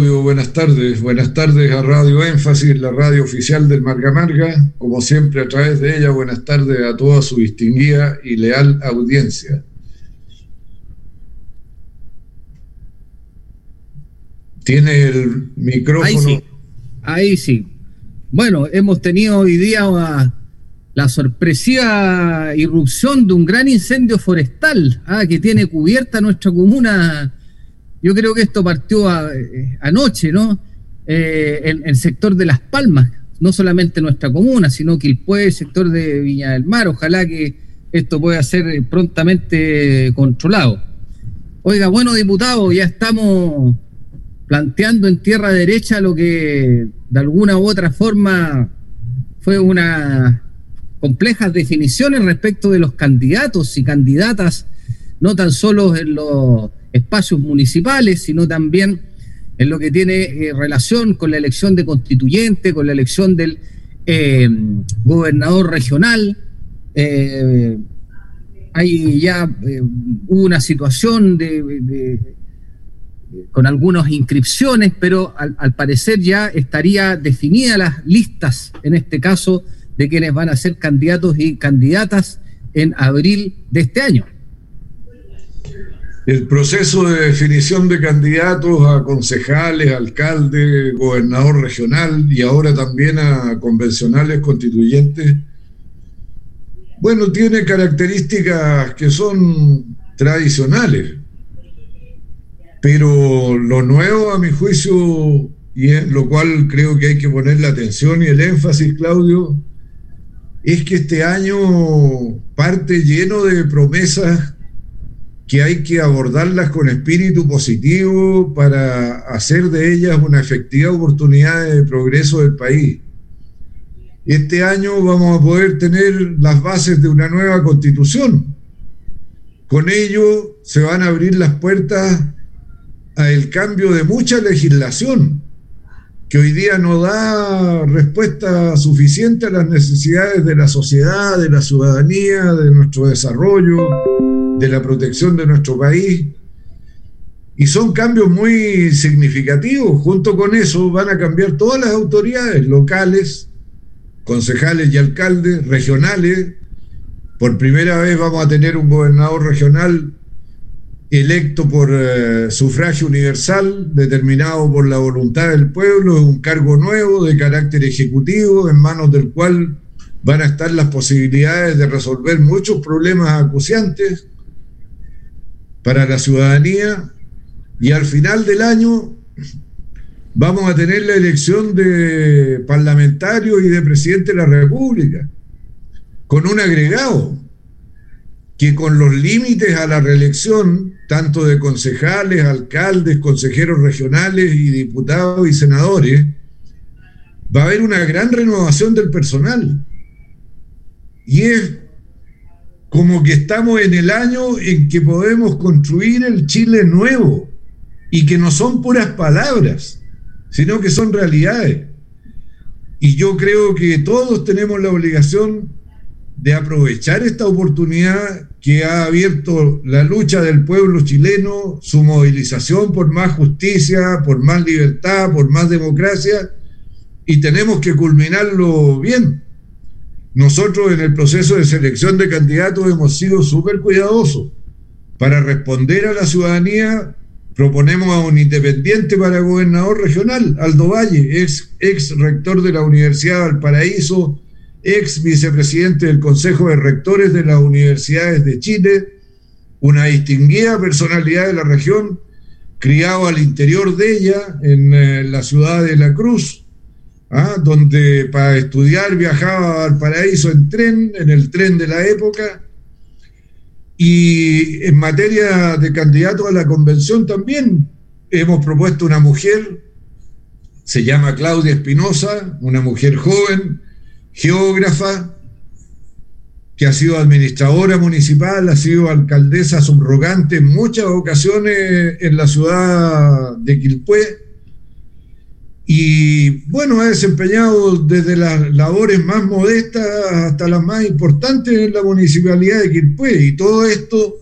buenas tardes. Buenas tardes a Radio Énfasis, la radio oficial del Marga Marga. Como siempre, a través de ella, buenas tardes a toda su distinguida y leal audiencia. Tiene el micrófono. Ahí sí. Bueno, hemos tenido hoy día la sorpresiva irrupción de un gran incendio forestal ah, que tiene cubierta nuestra comuna yo creo que esto partió eh, anoche, ¿no? Eh, en el sector de Las Palmas, no solamente nuestra comuna, sino que el sector de Viña del Mar. Ojalá que esto pueda ser prontamente controlado. Oiga, bueno, diputado, ya estamos planteando en tierra derecha lo que de alguna u otra forma fue una complejas definiciones respecto de los candidatos y candidatas, no tan solo en los espacios municipales, sino también en lo que tiene eh, relación con la elección de constituyente, con la elección del eh, gobernador regional. Eh, hay ya hubo una situación de, con algunas inscripciones, pero al, al, parecer ya estaría definidas las listas, en este caso, de quienes van a ser candidatos y candidatas en abril de este año. El proceso de definición de candidatos a concejales, alcalde, gobernador regional y ahora también a convencionales constituyentes, bueno, tiene características que son tradicionales, pero lo nuevo a mi juicio, y en lo cual creo que hay que poner la atención y el énfasis, Claudio, es que este año parte lleno de promesas que hay que abordarlas con espíritu positivo para hacer de ellas una efectiva oportunidad de progreso del país. Este año vamos a poder tener las bases de una nueva constitución. Con ello se van a abrir las puertas al cambio de mucha legislación que hoy día no da respuesta suficiente a las necesidades de la sociedad, de la ciudadanía, de nuestro desarrollo de la protección de nuestro país. Y son cambios muy significativos. Junto con eso van a cambiar todas las autoridades locales, concejales y alcaldes, regionales. Por primera vez vamos a tener un gobernador regional electo por eh, sufragio universal, determinado por la voluntad del pueblo, es un cargo nuevo de carácter ejecutivo, en manos del cual van a estar las posibilidades de resolver muchos problemas acuciantes para la ciudadanía y al final del año vamos a tener la elección de parlamentarios y de presidente de la República, con un agregado que con los límites a la reelección, tanto de concejales, alcaldes, consejeros regionales y diputados y senadores, va a haber una gran renovación del personal. Y es como que estamos en el año en que podemos construir el Chile nuevo y que no son puras palabras, sino que son realidades. Y yo creo que todos tenemos la obligación de aprovechar esta oportunidad que ha abierto la lucha del pueblo chileno, su movilización por más justicia, por más libertad, por más democracia, y tenemos que culminarlo bien. Nosotros en el proceso de selección de candidatos hemos sido súper cuidadosos. Para responder a la ciudadanía, proponemos a un independiente para gobernador regional, Aldo Valle, ex, ex rector de la Universidad de Valparaíso, ex vicepresidente del Consejo de Rectores de las Universidades de Chile, una distinguida personalidad de la región, criado al interior de ella, en eh, la ciudad de La Cruz, ¿ah? donde para estudiar viajaba al paraíso en tren, en el tren de la época. Y en materia de candidato a la convención también hemos propuesto una mujer, se llama Claudia Espinosa, una mujer joven, geógrafa, que ha sido administradora municipal, ha sido alcaldesa subrogante en muchas ocasiones en la ciudad de Quilpué, y bueno, ha desempeñado desde las labores más modestas hasta las más importantes en la municipalidad de Quilpué. Y todo esto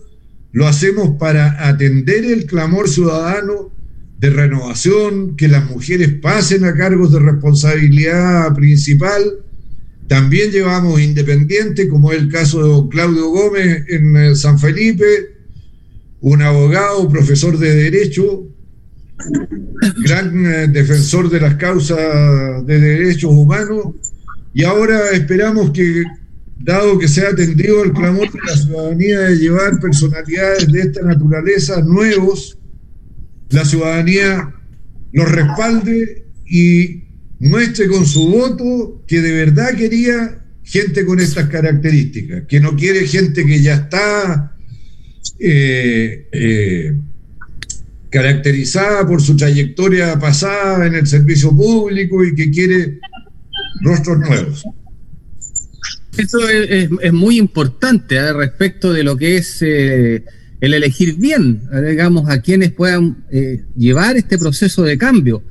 lo hacemos para atender el clamor ciudadano de renovación, que las mujeres pasen a cargos de responsabilidad principal. También llevamos independientes, como es el caso de don Claudio Gómez en eh, San Felipe, un abogado, profesor de Derecho, gran eh, defensor de las causas de derechos humanos, y ahora esperamos que, dado que se ha atendido el clamor de la ciudadanía de llevar personalidades de esta naturaleza nuevos, la ciudadanía los respalde y muestre con su voto que de verdad quería gente con estas características, que no quiere gente que ya está eh, eh, caracterizada por su trayectoria pasada en el servicio público y que quiere rostros nuevos. Eso es, muy importante ¿eh? respecto de lo que es el elegir bien, digamos, a quienes puedan llevar este proceso de cambio.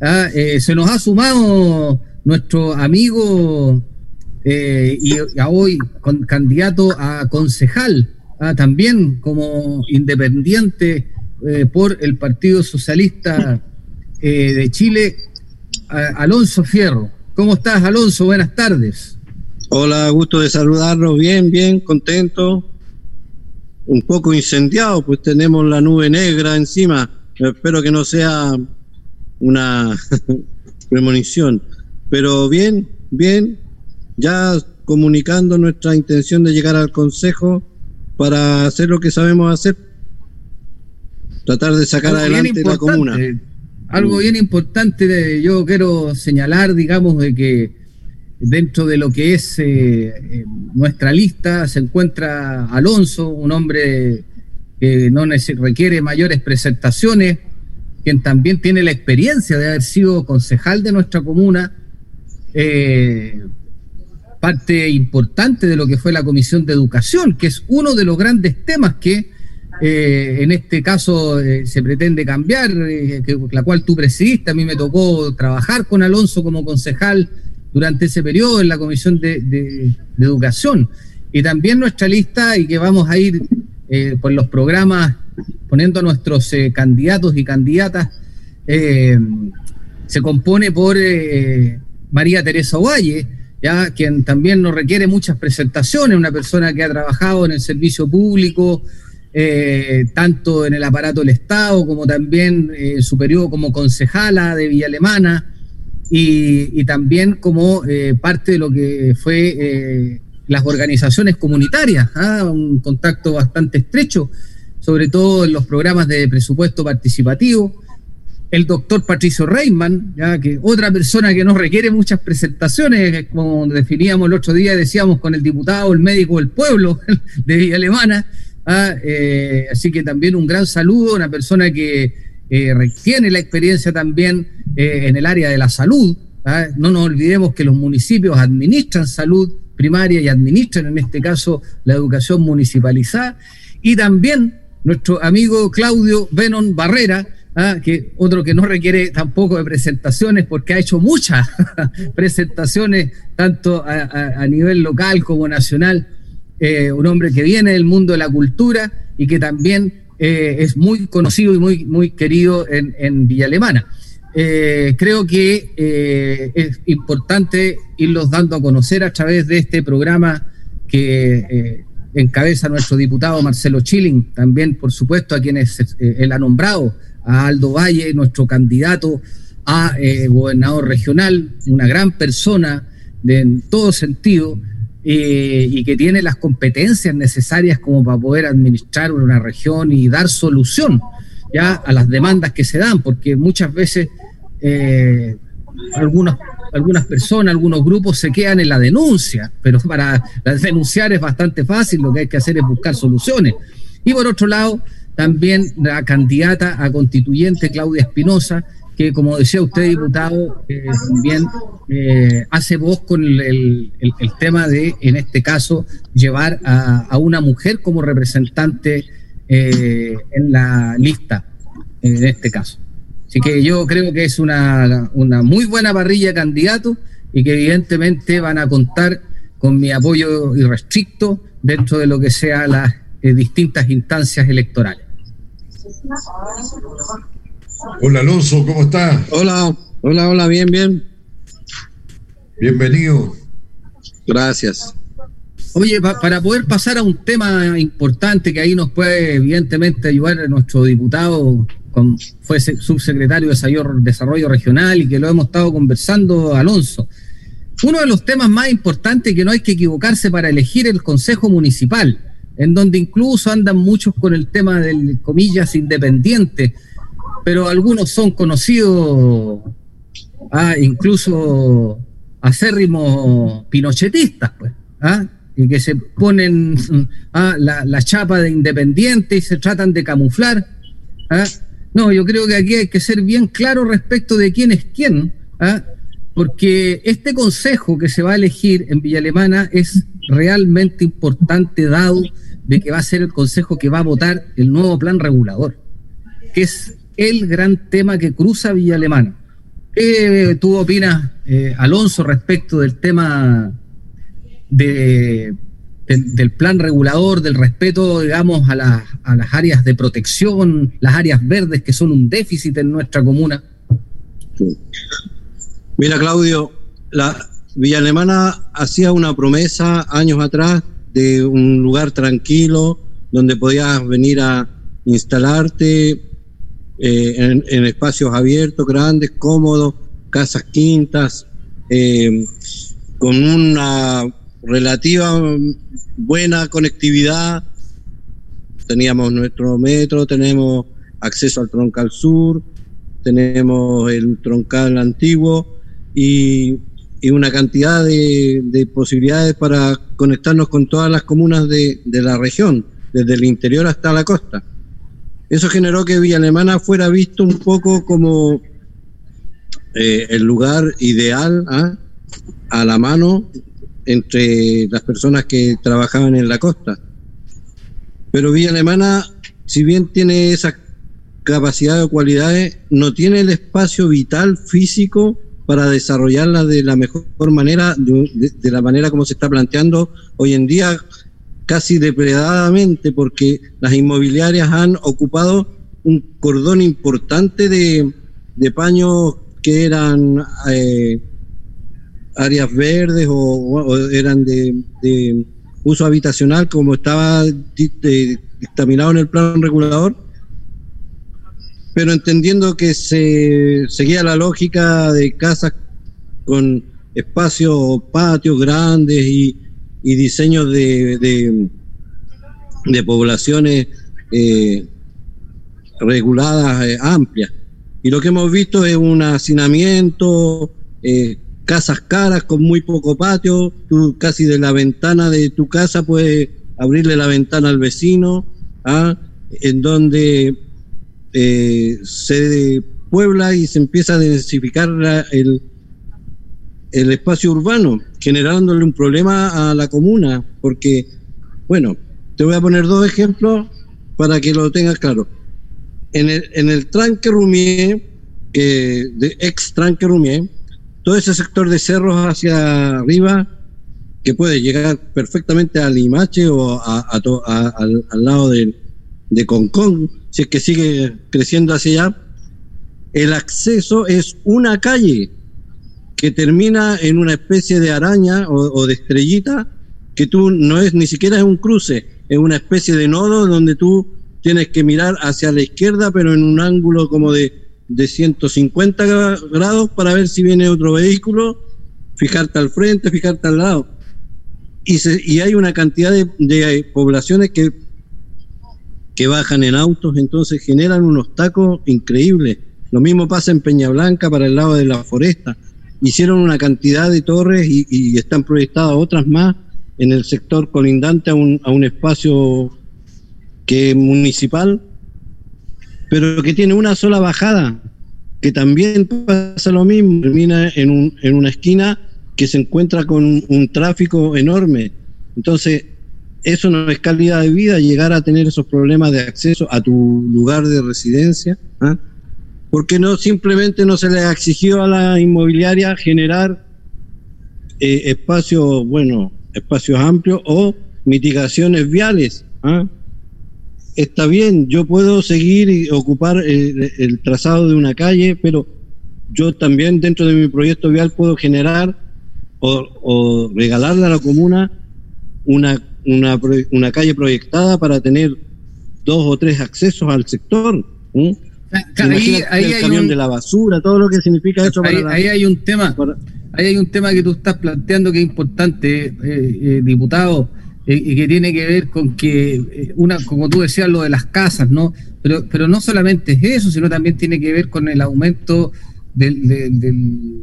¿ah? se nos ha sumado nuestro amigo y, hoy con, candidato a concejal Ah, también como independiente eh, por el Partido Socialista eh, de Chile, Alonso Fierro. ¿Cómo estás, Alonso? Buenas tardes. Hola, gusto de saludarlos. Bien, bien, contento. Un poco incendiado, pues tenemos la nube negra encima. Espero que no sea una premonición. Pero bien, bien, ya comunicando nuestra intención de llegar al Consejo para hacer lo que sabemos hacer, tratar de sacar adelante la comuna. Algo bien importante, yo quiero señalar, digamos, de que dentro de lo que es eh, eh, nuestra lista se encuentra Alonso, un hombre que no requiere mayores presentaciones, quien también tiene la experiencia de haber sido concejal de nuestra comuna, eh, parte importante de lo que fue la Comisión de Educación, que es uno de los grandes temas que eh, en este caso eh, se pretende cambiar, eh, la cual tú presidiste. A mí me tocó trabajar con Alonso como concejal durante ese periodo en la Comisión de, Educación. Y también nuestra lista, y que vamos a ir por los programas poniendo a nuestros candidatos y candidatas, se compone por María Teresa Ovalle, quien también no requiere muchas presentaciones, una persona que ha trabajado en el servicio público, eh, tanto en el aparato del Estado como también en su periodo como concejala de Villa Alemana y, también como eh, parte de lo que fue eh, las organizaciones comunitarias, ¿ah? un contacto bastante estrecho, sobre todo en los programas de presupuesto participativo el doctor Patricio Reimann, ya que otra persona que no requiere muchas presentaciones, como definíamos el otro día, decíamos con el diputado, el médico del pueblo de Villa Alemana. ¿Ah? Eh, así que también un gran saludo, una persona que eh, tiene la experiencia también eh, en el área de la salud. ¿ah? No nos olvidemos que los municipios administran salud primaria y administran en este caso la educación municipalizada. Y también nuestro amigo Claudio Benon Barrera, Ah, que otro que no requiere tampoco de presentaciones porque ha hecho muchas presentaciones tanto a, nivel local como nacional, eh, un hombre que viene del mundo de la cultura y que también eh, es muy conocido y muy, muy querido en, Villa Alemana. Eh, creo que es importante irlos dando a conocer a través de este programa que encabeza nuestro diputado Marcelo Chilling, también por supuesto a quienes él ha nombrado a Aldo Valle, nuestro candidato a gobernador regional, una gran persona en todo sentido y que tiene las competencias necesarias como para poder administrar una región y dar solución ya a las demandas que se dan, porque muchas veces eh, algunas personas, algunos grupos se quedan en la denuncia, pero para denunciar es bastante fácil, lo que hay que hacer es buscar soluciones. Y por otro lado, también la candidata a constituyente Claudia Espinosa, que como decía usted, diputado, eh, también eh, hace voz con el, tema de, en este caso, llevar a, una mujer como representante eh, en la lista, en este caso. Así que yo creo que es una, una muy buena parrilla de candidatos y que evidentemente van a contar con mi apoyo irrestricto dentro de lo que sea las distintas instancias electorales. Hola Alonso, ¿cómo estás? Hola, hola, hola, bien, bien. Bienvenido. Gracias. Oye, para poder pasar a un tema importante que ahí nos puede evidentemente ayudar nuestro diputado, con, fue subsecretario de Desarrollo Regional y que lo hemos estado conversando, Alonso. Uno de los temas más importantes que no hay que equivocarse para elegir el Consejo Municipal, en donde incluso andan muchos con el tema del, comillas, independiente, pero algunos son conocidos, ah, incluso acérrimos pinochetistas, pues, ¿ah? y que se ponen ah, la, chapa de independiente y se tratan de camuflar. ¿ah? No, yo creo que aquí hay que ser bien claro respecto de quién es quién, ¿ah? porque este consejo que se va a elegir en Villa Alemana es realmente importante dado de que va a ser el consejo que va a votar el nuevo plan regulador, que es el gran tema que cruza Villa Alemana. ¿Qué tú opinas, eh, Alonso, respecto del tema de, del, plan regulador, del respeto, digamos, a, las áreas de protección, las áreas verdes que son un déficit en nuestra comuna? Mira, Claudio, la Villa Alemana hacía una promesa años atrás de un lugar tranquilo donde podías venir a instalarte eh, en, espacios abiertos, grandes, cómodos, casas quintas, eh, con una relativa buena conectividad. Teníamos nuestro metro, tenemos acceso al troncal sur, tenemos el troncal antiguo y, una cantidad de, posibilidades para conectarnos con todas las comunas de, la región, desde el interior hasta la costa. Eso generó que Villa Alemana fuera visto un poco como eh, el lugar ideal ¿ah? a la mano entre las personas que trabajaban en la costa. Pero Villa Alemana, si bien tiene esa capacidad o cualidades, no tiene el espacio vital físico para desarrollarla de la mejor manera, de, la manera como se está planteando hoy en día, casi depredadamente, porque las inmobiliarias han ocupado un cordón importante de, paños que eran eh, áreas verdes o, eran de, uso habitacional como estaba dictaminado en el plan regulador, pero entendiendo que se seguía la lógica de casas con espacios, patios grandes y, diseños de, de, poblaciones eh, reguladas eh, amplias. Y lo que hemos visto es un hacinamiento, eh, casas caras con muy poco patio, tú casi de la ventana de tu casa puedes abrirle la ventana al vecino, ¿ah? en donde se puebla y se empieza a densificar el, el espacio urbano, generándole un problema a la comuna, porque, bueno, te voy a poner dos ejemplos para que lo tengas claro. En el, en el tranque Rumier, de ex tranque Rumier, todo ese sector de cerros hacia arriba que puede llegar perfectamente a Limache o al, lado de, de Concón, si es que sigue creciendo hacia allá, el acceso es una calle que termina en una especie de araña o, de estrellita que tú no es ni siquiera es un cruce, es una especie de nodo donde tú tienes que mirar hacia la izquierda, pero en un ángulo como de de 150 grados para ver si viene otro vehículo, fijarte al frente, fijarte al lado. Y, y hay una cantidad de, poblaciones que, que bajan en autos, entonces generan unos tacos increíbles. Lo mismo pasa en Peña Blanca para el lado de la foresta. Hicieron una cantidad de torres y, están proyectadas otras más en el sector colindante a un, a un espacio que municipal pero que tiene una sola bajada, que también pasa lo mismo, termina en, un, en una esquina que se encuentra con un, tráfico enorme. Entonces, eso no es calidad de vida, llegar a tener esos problemas de acceso a tu lugar de residencia, ¿ah? porque no simplemente no se le exigió a la inmobiliaria generar eh, espacios, bueno, espacios amplios o mitigaciones viales. ¿ah? está bien, yo puedo seguir y ocupar el, trazado de una calle, pero yo también dentro de mi proyecto vial puedo generar o, regalarle a la comuna una, una, una, calle proyectada para tener dos o tres accesos al sector. Ahí, el camión de la basura, todo lo que significa eso. Ahí, ahí hay un tema, ahí hay un tema que tú estás planteando que es importante, eh, eh, diputado eh, y que tiene que ver con que, eh, una como tú decías, lo de las casas, ¿no? Pero, pero no solamente es eso, sino también tiene que ver con el aumento del, del,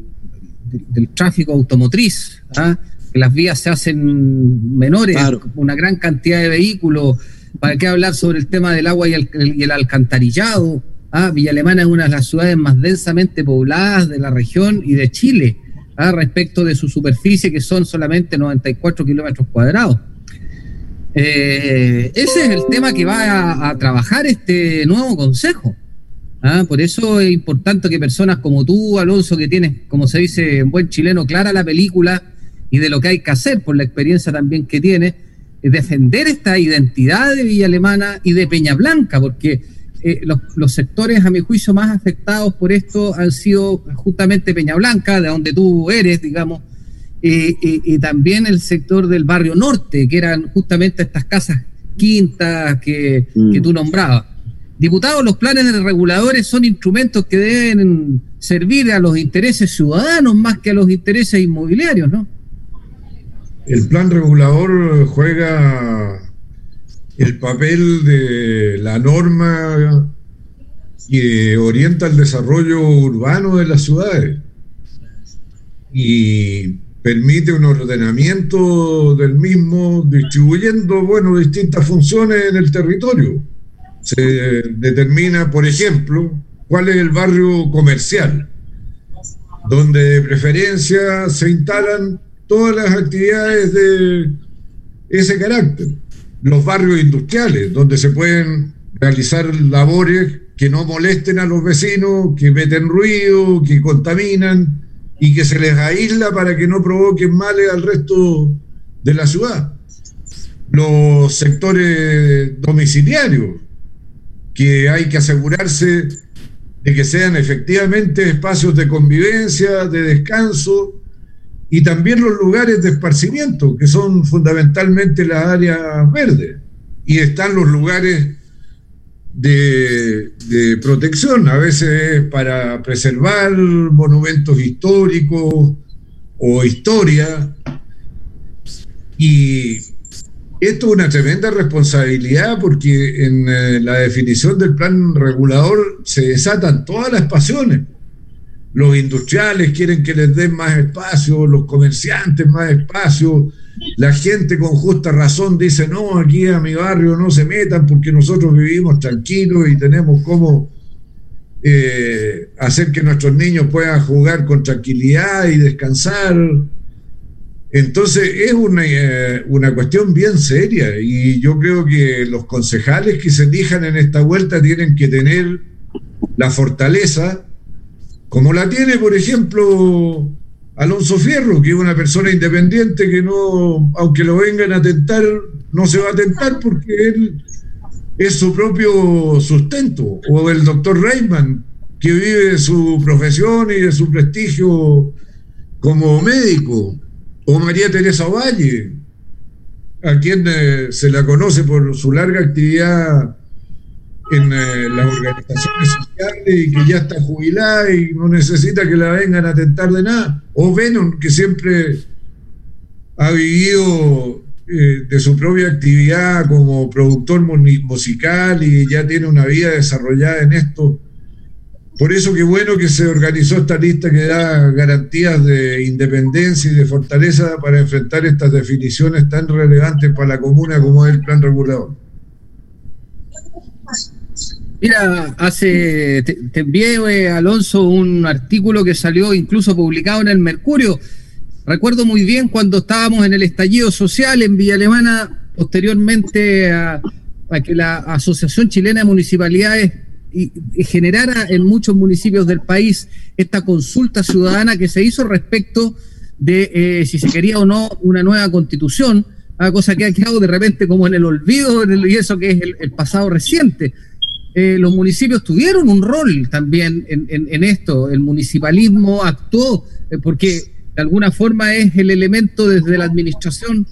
tráfico automotriz, ¿ah? que las vías se hacen menores, una gran cantidad de vehículos. ¿Para qué hablar sobre el tema del agua y el, y el alcantarillado? ¿Ah? Villa Alemana es una de las ciudades más densamente pobladas de la región y de Chile, ¿ah? respecto de su superficie, que son solamente 94 kilómetros cuadrados. Eh, ese es el tema que va a, trabajar este nuevo consejo. ¿ah? Por eso es importante que personas como tú, Alonso, que tienes, como se dice en buen chileno, clara la película y de lo que hay que hacer, por la experiencia también que tienes, defender esta identidad de Villa Alemana y de Peña Blanca, porque eh, los, los, sectores, a mi juicio, más afectados por esto han sido justamente Peña Blanca, de donde tú eres, digamos, y, también el sector del barrio norte, que eran justamente estas casas quintas que, mm. tú nombrabas. Diputados, los planes de reguladores son instrumentos que deben servir a los intereses ciudadanos más que a los intereses inmobiliarios, ¿no? El plan regulador juega el papel de la norma que orienta el desarrollo urbano de las ciudades. Y permite un ordenamiento del mismo, distribuyendo, bueno, distintas funciones en el territorio. Se determina, por ejemplo, cuál es el barrio comercial, donde de preferencia se instalan todas las actividades de ese carácter. Los barrios industriales, donde se pueden realizar labores que no molesten a los vecinos, que meten ruido, que contaminan, y que se les aísla para que no provoquen males al resto de la ciudad. Los sectores domiciliarios, que hay que asegurarse de que sean efectivamente espacios de convivencia, de descanso, y también los lugares de esparcimiento, que son fundamentalmente las áreas verdes. Y están los lugares de, protección, a veces para preservar monumentos históricos o historia. Y esto es una tremenda responsabilidad porque en eh, la definición del plan regulador se desatan todas las pasiones. Los industriales quieren que les den más espacio, los comerciantes más espacio, la gente con justa razón dice, no, aquí a mi barrio no se metan porque nosotros vivimos tranquilos y tenemos cómo eh, hacer que nuestros niños puedan jugar con tranquilidad y descansar. Entonces es una, eh, una cuestión bien seria y yo creo que los concejales que se elijan en esta vuelta tienen que tener la fortaleza, como la tiene, por ejemplo, Alonso Fierro, que es una persona independiente que no, aunque lo vengan a tentar, no se va a tentar porque él es su propio sustento. O el doctor Reimann, que vive de su profesión y de su prestigio como médico. O María Teresa Valle, a quien eh, se la conoce por su larga actividad en eh, las organizaciones sociales y que ya está jubilada y no necesita que la vengan a tentar de nada. O Venom, que siempre ha vivido eh, de su propia actividad como productor musical y ya tiene una vida desarrollada en esto. Por eso qué bueno que se organizó esta lista que da garantías de independencia y de fortaleza para enfrentar estas definiciones tan relevantes para la comuna como es el plan regulador. Mira, hace te, envié, eh, Alonso, un artículo que salió incluso publicado en el Mercurio. Recuerdo muy bien cuando estábamos en el estallido social en Villa Alemana, posteriormente a, que la Asociación Chilena de Municipalidades generara en muchos municipios del país esta consulta ciudadana que se hizo respecto de eh, si se quería o no una nueva constitución ah, cosa que ha quedado de repente como en el olvido y eso que es el, pasado reciente. Eh, los municipios tuvieron un rol también en, esto, el municipalismo actuó eh, porque de alguna forma es el elemento desde la administración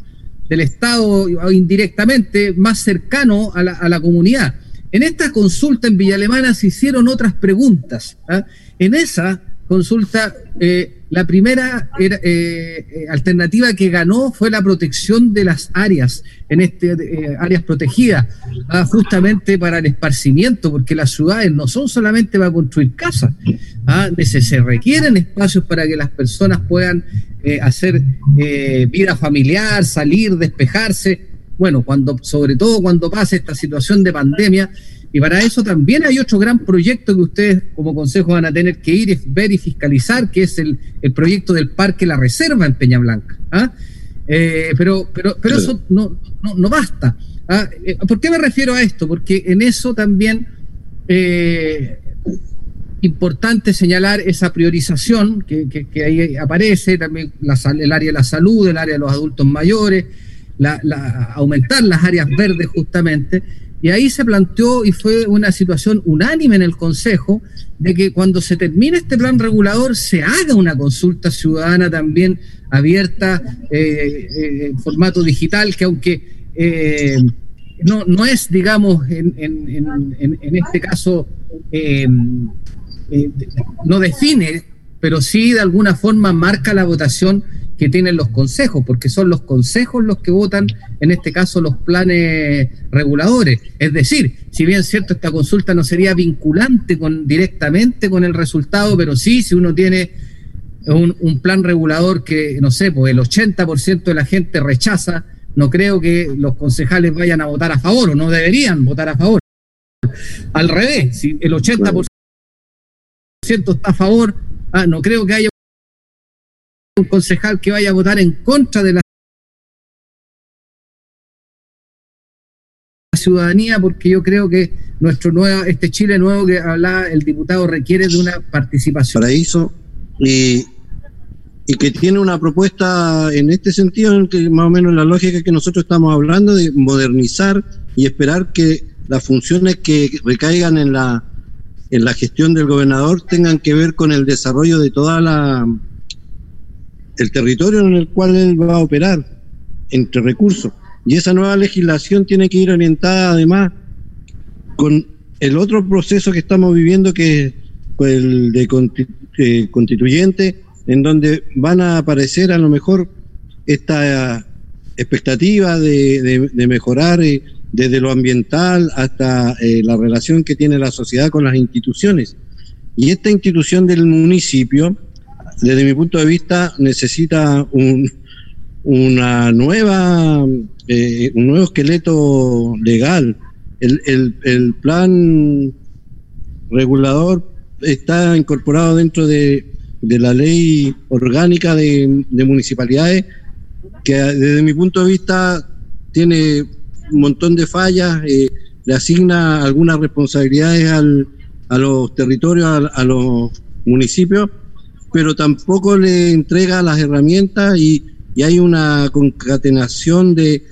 del Estado indirectamente más cercano a la, comunidad. En esta consulta en Villa Alemana se hicieron otras preguntas. ¿ah? En esa consulta, eh, la primera eh, eh, alternativa que ganó fue la protección de las áreas, en este áreas protegidas, ¿ah? justamente para el esparcimiento, porque las ciudades no son solamente para construir casas, ¿ah? se, requieren espacios para que las personas puedan hacer vida familiar, salir, despejarse. Bueno, cuando, sobre todo cuando pase esta situación de pandemia, y para eso también hay otro gran proyecto que ustedes como consejo van a tener que ir, ver y fiscalizar, que es el, proyecto del Parque La Reserva en Peña Blanca. ¿ah? Eh, pero pero, pero eso no, no, basta. ¿ah? Eh, ¿Por qué me refiero a esto? Porque en eso también eh, importante señalar esa priorización que, ahí aparece, también el área de la salud, el área de los adultos mayores, aumentar las áreas verdes justamente y ahí se planteó y fue una situación unánime en el Consejo de que cuando se termine este plan regulador se haga una consulta ciudadana también abierta eh, eh, en formato digital, que aunque eh, no, no es, digamos, en, en este caso, no define, pero sí de alguna forma marca la votación que tienen los consejos, porque son los consejos los que votan, en este caso, los planes reguladores. Es decir, si bien cierto, esta consulta no sería vinculante con, directamente con el resultado, pero sí, si uno tiene un, plan regulador que, no sé, pues el 80% de la gente rechaza, no creo que los concejales vayan a votar a favor o no deberían votar a favor. Al revés, si el 80% está a favor, ah, no creo que haya un concejal que vaya a votar en contra de la ciudadanía, porque yo creo que nuestro nuevo, este Chile nuevo que hablaba el diputado requiere de una participación. Para eso, y, y que tiene una propuesta en este sentido, en que más o menos la lógica que nosotros estamos hablando, de modernizar y esperar que las funciones que recaigan en la, en la gestión del gobernador tengan que ver con el desarrollo de toda la el territorio en el cual él va a operar entre recursos. Y esa nueva legislación tiene que ir orientada además con el otro proceso que estamos viviendo, que es el de eh, constituyente, en donde van a aparecer a lo mejor esta expectativa de, mejorar eh, desde lo ambiental hasta eh, la relación que tiene la sociedad con las instituciones. Y esta institución del municipio desde mi punto de vista, necesita un, una nueva, eh, un nuevo esqueleto legal. El, plan regulador está incorporado dentro de, la ley orgánica de, municipalidades, que desde mi punto de vista tiene un montón de fallas, eh, le asigna algunas responsabilidades al, a los territorios, a los municipios, pero tampoco le entrega las herramientas y, hay una concatenación de,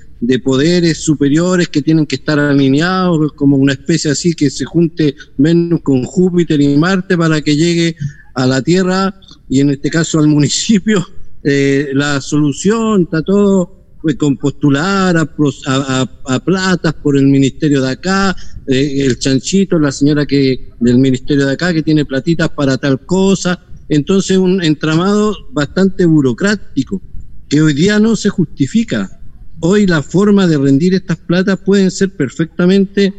poderes superiores que tienen que estar alineados, como una especie así que se junte Venus con Júpiter y Marte para que llegue a la Tierra y en este caso al municipio. Eh, la solución está todo pues, con postular a, platas por el ministerio de acá, eh, el chanchito, la señora que del ministerio de acá que tiene platitas para tal cosa, entonces, un entramado bastante burocrático que hoy día no se justifica. Hoy la forma de rendir estas platas pueden ser perfectamente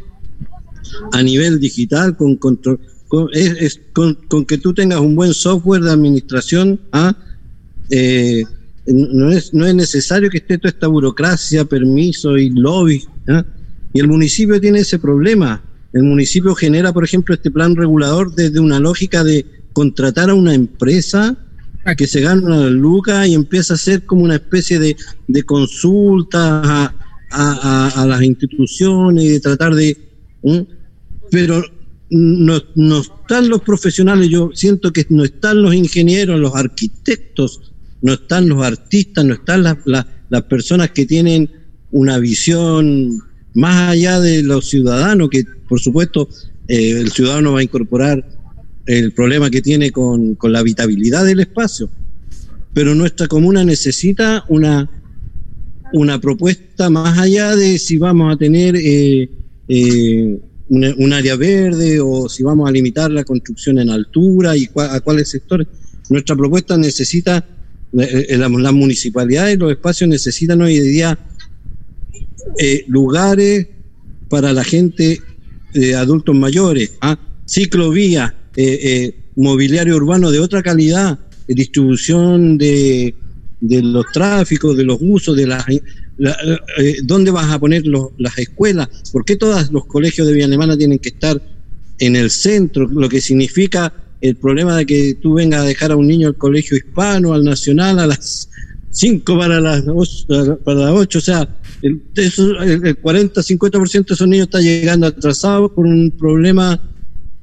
a nivel digital, con control, con, que tú tengas un buen software de administración. ¿ah? Eh, no, es, no es necesario que esté toda esta burocracia, permiso y lobby. ¿ah? Y el municipio tiene ese problema. El municipio genera, por ejemplo, este plan regulador desde una lógica de contratar a una empresa que se gana una luca y empieza a hacer como una especie de, de consulta a, las instituciones de tratar de... Pero no, no están los profesionales, yo siento que no están los ingenieros, los arquitectos, no están los artistas, no están las, las, personas que tienen una visión más allá de los ciudadanos, que por supuesto eh, el ciudadano va a incorporar el problema que tiene con, la habitabilidad del espacio, pero nuestra comuna necesita una, una propuesta más allá de si vamos a tener eh, eh, un, área verde o si vamos a limitar la construcción en altura y a cuáles sectores. Nuestra propuesta necesita, las municipalidades, los espacios necesitan hoy día eh, lugares para la gente adultos mayores, ¿ah? ciclovía, eh, eh, mobiliario urbano de otra calidad, distribución de, de, los tráficos, de los usos, de las... ¿Dónde vas a poner las escuelas? ¿Por qué todos los colegios de Villa Alemana tienen que estar en el centro? Lo que significa el problema de que tú vengas a dejar a un niño al colegio hispano, al nacional, a las 5 para las 8, para las 8 o sea, el, el 40-50% de esos niños está llegando atrasados por un problema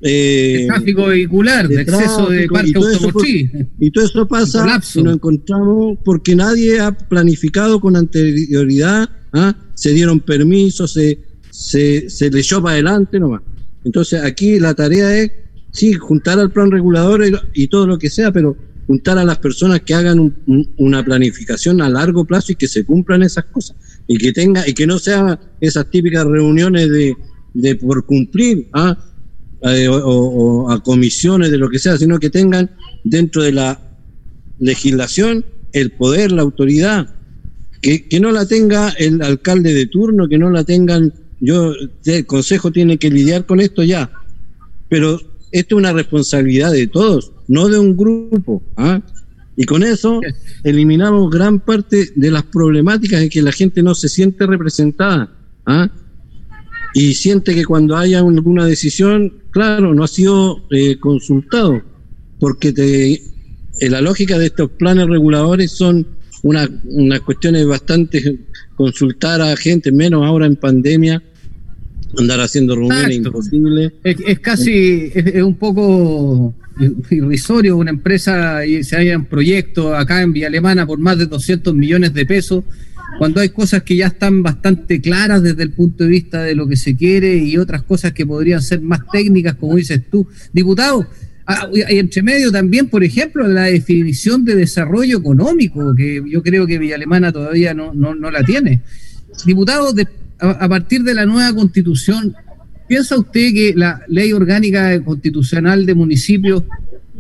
eh, de tráfico vehicular, de, exceso de parque automotriz. y todo eso pasa y nos encontramos porque nadie ha planificado con anterioridad, ¿ah? se dieron permisos, se, se, se le echó para adelante nomás. Entonces aquí la tarea es, sí, juntar al plan regulador y todo lo que sea, pero juntar a las personas que hagan una planificación a largo plazo y que se cumplan esas cosas y que tenga y que no sean esas típicas reuniones de, de por cumplir ¿ah? Eh, o, a comisiones de lo que sea, sino que tengan dentro de la legislación el poder, la autoridad, que, que no la tenga el alcalde de turno, que no la tengan, yo, el consejo tiene que lidiar con esto ya, pero esto es una responsabilidad de todos no de un grupo. ¿ah? Y con eso eliminamos gran parte de las problemáticas en que la gente no se siente representada. ¿ah? Y siente que cuando haya alguna decisión, claro, no ha sido eh, consultado, porque te, eh, la lógica de estos planes reguladores son unas una cuestiones bastante consultar a gente, menos ahora en pandemia, andar haciendo reuniones imposibles. Es, casi, es, un poco irrisorio una empresa y se haya un proyecto acá en Vía Alemana por más de 200 millones de pesos, cuando hay cosas que ya están bastante claras desde el punto de vista de lo que se quiere y otras cosas que podrían ser más técnicas, como dices tú. Diputado, y entre medio también, por ejemplo, la definición de desarrollo económico, que yo creo que Villa Alemana todavía no, no, no la tiene. Diputado, a, partir de la nueva constitución, ¿Piensa usted que la ley orgánica constitucional de municipios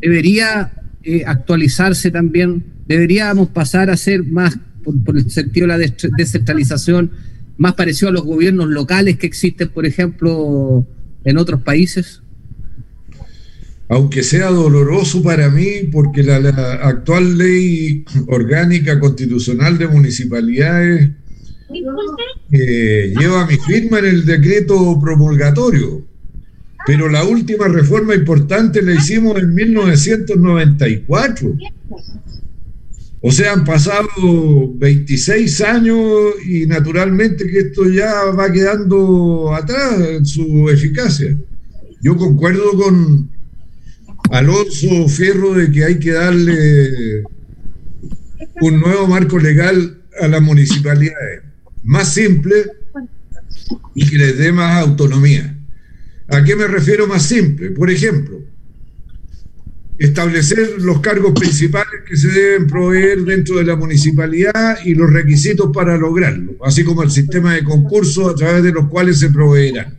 debería eh, actualizarse también? ¿Deberíamos pasar a ser más, por, el sentido de la descentralización, más parecido a los gobiernos locales que existen, por ejemplo, en otros países? Aunque sea doloroso para mí, porque la actual ley orgánica constitucional de municipalidades lleva mi firma en el decreto promulgatorio, pero la última reforma importante la hicimos en 1994. O sea, han pasado 26 años y naturalmente que esto ya va quedando atrás en su eficacia. Yo concuerdo con Alonso Fierro de que hay que darle un nuevo marco legal a las municipalidades más simple y que les dé más autonomía. ¿A qué me refiero más simple? Por ejemplo, establecer los cargos principales que se deben proveer dentro de la municipalidad y los requisitos para lograrlo, así como el sistema de concursos a través de los cuales se proveerán.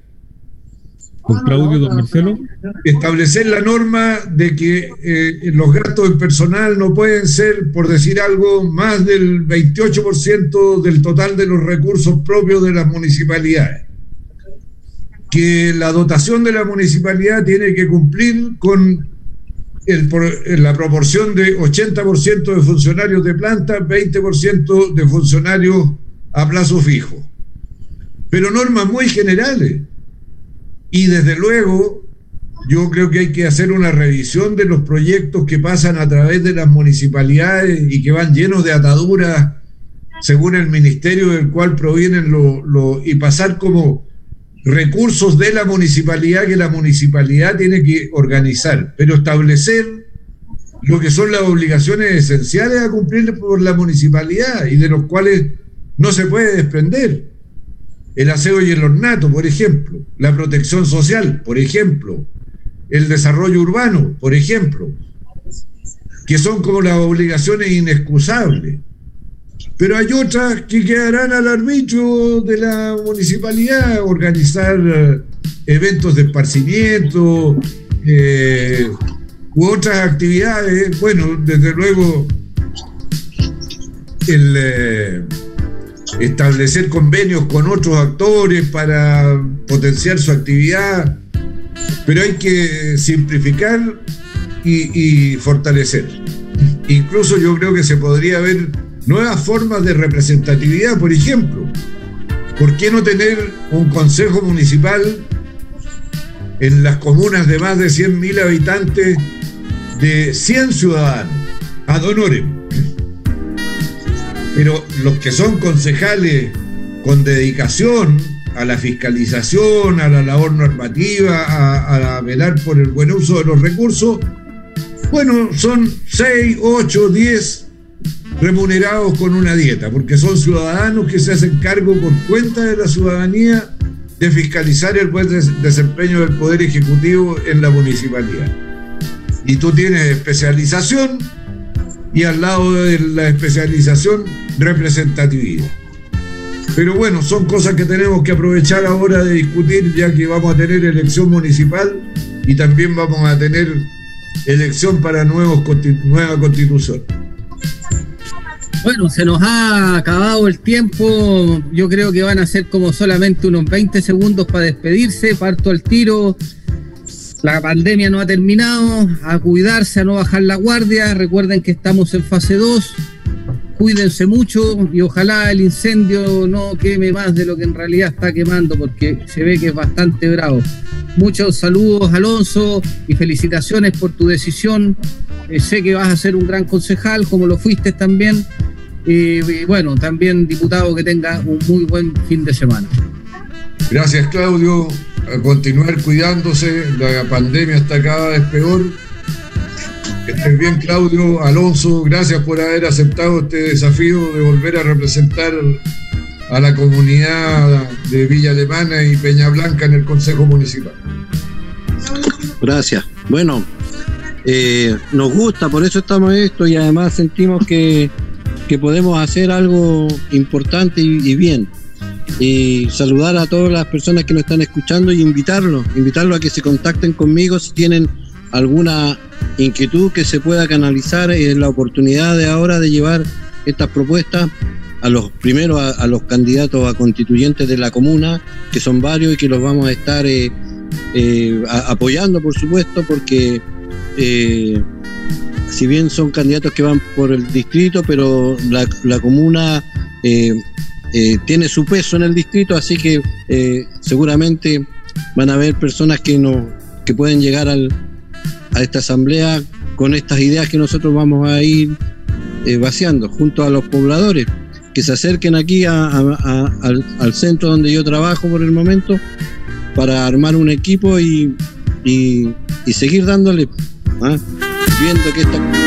Con Claudio, don Marcelo. Establecer la norma de que eh, los gastos de personal no pueden ser, por decir algo, más del 28% del total de los recursos propios de las municipalidades. Que la dotación de la municipalidad tiene que cumplir con la proporción de 80% de funcionarios de planta, 20% de funcionarios a plazo fijo. Pero normas muy generales y desde luego, yo creo que hay que hacer una revisión de los proyectos que pasan a través de las municipalidades y que van llenos de ataduras según el ministerio del cual provienen los y pasar como recursos de la municipalidad que la municipalidad tiene que organizar, pero establecer lo que son las obligaciones esenciales a cumplir por la municipalidad y de los cuales no se puede desprender. El aseo y el ornato, por ejemplo, la protección social, por ejemplo, el desarrollo urbano, por ejemplo, que son como las obligaciones inexcusables. Pero hay otras que quedarán al arbitrio de la municipalidad, organizar eh, eventos de esparcimiento eh, u otras actividades. Bueno, desde luego, el eh, establecer convenios con otros actores para potenciar su actividad, pero hay que simplificar y, fortalecer. Incluso yo creo que se podría ver nuevas formas de representatividad, por ejemplo. ¿Por qué no tener un consejo municipal en las comunas de más de 100.000 habitantes de 100 ciudadanos? Ad honorem. Pero los que son concejales con dedicación a la fiscalización, a la labor normativa, a, a velar por el buen uso de los recursos, bueno, son 6, 8, 10 remunerados con una dieta, porque son ciudadanos que se hacen cargo por cuenta de la ciudadanía de fiscalizar el buen desempeño del Poder Ejecutivo en la municipalidad. Y tú tienes especialización y al lado de la especialización representatividad. Pero bueno, son cosas que tenemos que aprovechar ahora de discutir, ya que vamos a tener elección municipal y también vamos a tener elección para nuevos, nueva constitución. Bueno, se nos ha acabado el tiempo. Yo creo que van a ser como solamente unos 20 segundos para despedirse. Parto al tiro. La pandemia no ha terminado. A cuidarse, a no bajar la guardia. Recuerden que estamos en fase 2. Cuídense mucho y ojalá el incendio no queme más de lo que en realidad está quemando porque se ve que es bastante bravo. Muchos saludos, Alonso, y felicitaciones por tu decisión. Eh, sé que vas a ser un gran concejal, como lo fuiste también. Y bueno, también diputado, que tenga un muy buen fin de semana. Gracias, Claudio. A continuar cuidándose. La pandemia está cada vez peor. Que estés bien, Claudio. Alonso, gracias por haber aceptado este desafío de volver a representar a la comunidad de Villa Alemana y Peña Blanca en el Consejo Municipal. Gracias. Bueno, eh, nos gusta, por eso estamos esto y además sentimos que, podemos hacer algo importante y, bien. Y saludar a todas las personas que nos están escuchando y invitarlos, invitarlos a que se contacten conmigo si tienen alguna inquietud que se pueda canalizar en la oportunidad de ahora de llevar estas propuestas a los primero a, los candidatos a constituyentes de la comuna, que son varios y que los vamos a estar eh, eh, apoyando, por supuesto, porque eh, si bien son candidatos que van por el distrito, pero la, comuna tiene su peso en el distrito, así que seguramente van a haber personas que, no, que pueden llegar al, a esta asamblea con estas ideas que nosotros vamos a ir vaciando junto a los pobladores que se acerquen aquí al, centro donde yo trabajo por el momento para armar un equipo y, seguir dándole, ¿ah? Viendo que esta